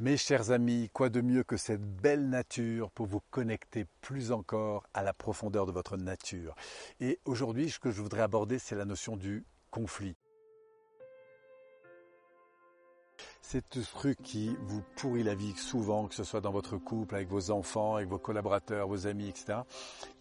Mes chers amis, quoi de mieux que cette belle nature pour vous connecter plus encore à la profondeur de votre nature? Et aujourd'hui, ce que je voudrais aborder, c'est la notion du conflit. C'est ce truc qui vous pourrit la vie souvent, que ce soit dans votre couple, avec vos enfants, avec vos collaborateurs, vos amis, etc.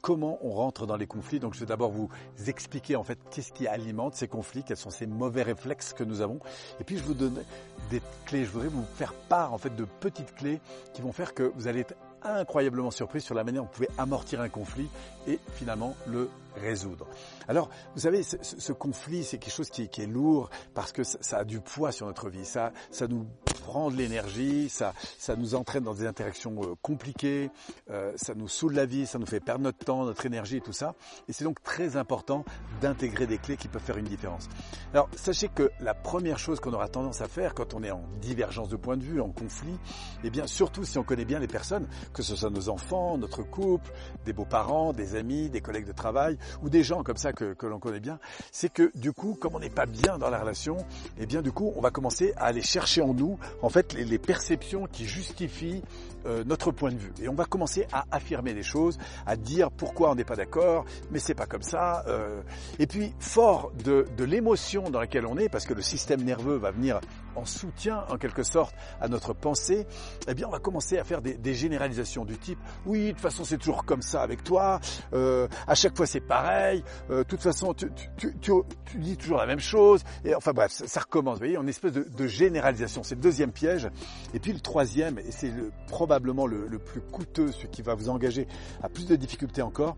Comment on rentre dans les conflits? Donc je vais d'abord vous expliquer en fait qu'est-ce qui alimente ces conflits, quels sont ces mauvais réflexes que nous avons. Et puis je vous donne des clés, je voudrais vous faire part en fait de petites clés qui vont faire que vous allez être incroyablement surpris sur la manière dont vous pouvez amortir un conflit et finalement le résoudre. Alors, vous savez, ce, conflit, c'est quelque chose qui, est lourd parce que ça, a du poids sur notre vie. Ça, ça nous prend de l'énergie, ça, ça nous entraîne dans des interactions euh, compliquées, euh, ça nous saoule la vie, ça nous fait perdre notre temps, notre énergie et tout ça. Et c'est donc très important d'intégrer des clés qui peuvent faire une différence. Alors, sachez que la première chose qu'on aura tendance à faire quand on est en divergence de point de vue, en conflit, eh bien, surtout si on connaît bien les personnes, que ce soit nos enfants, notre couple, des beaux-parents, des amis, des collègues de travail, ou des gens comme ça que, que l'on connaît bien, c'est que du coup, comme on n'est pas bien dans la relation, eh bien du coup, on va commencer à aller chercher en nous, en fait, les, perceptions qui justifient euh, notre point de vue. Et on va commencer à affirmer les choses, à dire pourquoi on n'est pas d'accord, mais c'est pas comme ça. Euh. Et puis, fort de, de l'émotion dans laquelle on est, parce que le système nerveux va venir en soutien, en quelque sorte, à notre pensée, eh bien, on va commencer à faire des, des généralisations du type, oui, de toute façon, c'est toujours comme ça avec toi, euh, à chaque fois, c'est pareil, euh, de toute façon, tu, tu, tu, tu, dis toujours la même chose, et enfin bref, ça, ça recommence, vous voyez, une espèce de, de généralisation, c'est le deuxième piège. Et puis le troisième, et c'est le, probablement le, plus coûteux, ce qui va vous engager à plus de difficultés encore,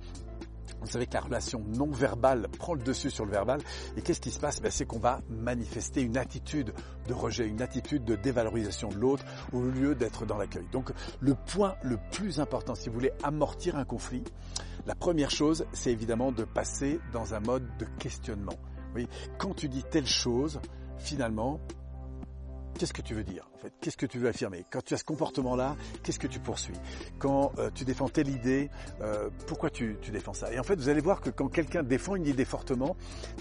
vous savez que la relation non verbale prend le dessus sur le verbal. Et qu'est-ce qui se passe? Ben, C'est qu'on va manifester une attitude de rejet, une attitude de dévalorisation de l'autre au lieu d'être dans l'accueil. Donc le point le plus important, si vous voulez amortir un conflit, la première chose, c'est évidemment de passer dans un mode de questionnement. Oui, quand tu dis telle chose, finalement, qu'est-ce que tu veux dire en fait? Qu'est-ce que tu veux affirmer? Quand tu as ce comportement-là, qu'est-ce que tu poursuis? Quand euh, tu défends telle idée, euh, pourquoi tu, défends ça? Et en fait, vous allez voir que quand quelqu'un défend une idée fortement,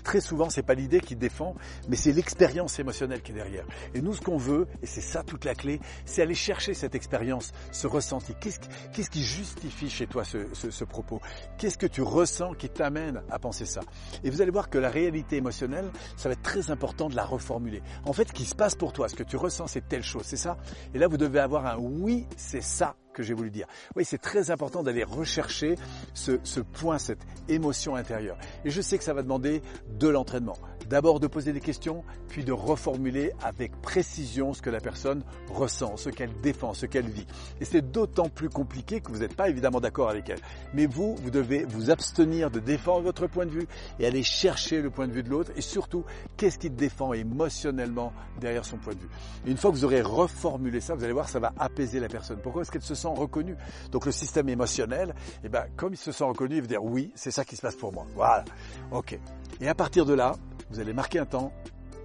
très souvent, c'est pas l'idée qui défend, mais c'est l'expérience émotionnelle qui est derrière. Et nous, ce qu'on veut, et c'est ça toute la clé, c'est aller chercher cette expérience, ce ressenti. Qu'est-ce qu qui justifie chez toi ce, propos? Qu'est-ce que tu ressens qui t'amène à penser ça? Et vous allez voir que la réalité émotionnelle, ça va être très important de la reformuler. En fait, ce qui se passe pour toi, que tu ressens, c'est telle chose, c'est ça? Et là, vous devez avoir un oui, c'est ça que j'ai voulu dire. Oui, c'est très important d'aller rechercher ce, ce, point, cette émotion intérieure. Et je sais que ça va demander de l'entraînement. D'abord de poser des questions, puis de reformuler avec précision ce que la personne ressent, ce qu'elle défend, ce qu'elle vit. Et c'est d'autant plus compliqué que vous n'êtes pas évidemment d'accord avec elle. Mais vous, vous devez vous abstenir de défendre votre point de vue et aller chercher le point de vue de l'autre. Et surtout, qu'est-ce qui défend émotionnellement derrière son point de vue? Et une fois que vous aurez reformulé ça, vous allez voir, ça va apaiser la personne. Pourquoi est-ce qu'elle se sent reconnu. Donc le système émotionnel, eh ben, comme il se sent reconnu, il va dire oui, c'est ça qui se passe pour moi. Voilà. Ok. Et à partir de là, vous allez marquer un temps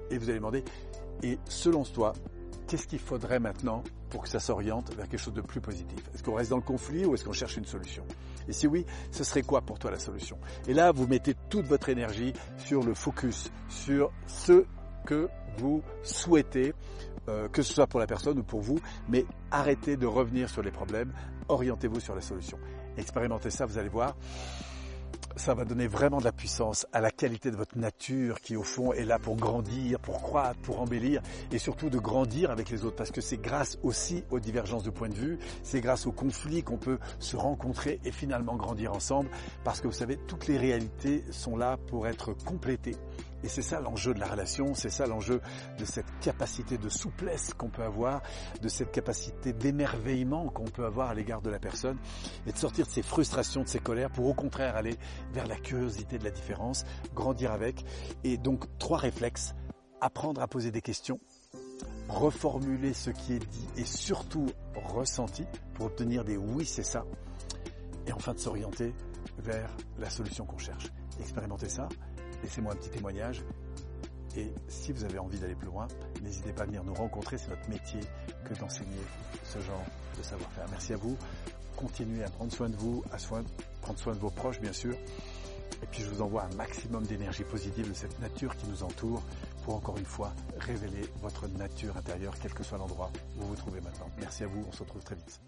et vous allez demander, et selon toi, qu'est-ce qu'il faudrait maintenant pour que ça s'oriente vers quelque chose de plus positif? Est-ce qu'on reste dans le conflit ou est-ce qu'on cherche une solution? Et si oui, ce serait quoi pour toi la solution? Et là, vous mettez toute votre énergie sur le focus, sur ce que vous souhaitez, euh, que ce soit pour la personne ou pour vous, mais arrêtez de revenir sur les problèmes, orientez-vous sur la solution. Expérimentez ça, vous allez voir ça va donner vraiment de la puissance à la qualité de votre nature qui au fond est là pour grandir, pour croître, pour embellir et surtout de grandir avec les autres parce que c'est grâce aussi aux divergences de points de vue, c'est grâce aux conflits qu'on peut se rencontrer et finalement grandir ensemble parce que vous savez, toutes les réalités sont là pour être complétées. Et c'est ça l'enjeu de la relation, c'est ça l'enjeu de cette capacité de souplesse qu'on peut avoir, de cette capacité d'émerveillement qu'on peut avoir à l'égard de la personne, et de sortir de ses frustrations, de ses colères, pour au contraire aller vers la curiosité de la différence, grandir avec. Et donc trois réflexes, apprendre à poser des questions, reformuler ce qui est dit et surtout ressenti pour obtenir des oui c'est ça, et enfin de s'orienter vers la solution qu'on cherche. Expérimentez ça laissez-moi un petit témoignage. Et si vous avez envie d'aller plus loin, n'hésitez pas à venir nous rencontrer. C'est notre métier que d'enseigner ce genre de savoir-faire. Merci à vous. Continuez à prendre soin de vous, à prendre soin de vos proches, bien sûr. Et puis je vous envoie un maximum d'énergie positive de cette nature qui nous entoure pour encore une fois révéler votre nature intérieure, quel que soit l'endroit où vous vous trouvez maintenant. Merci à vous, on se retrouve très vite.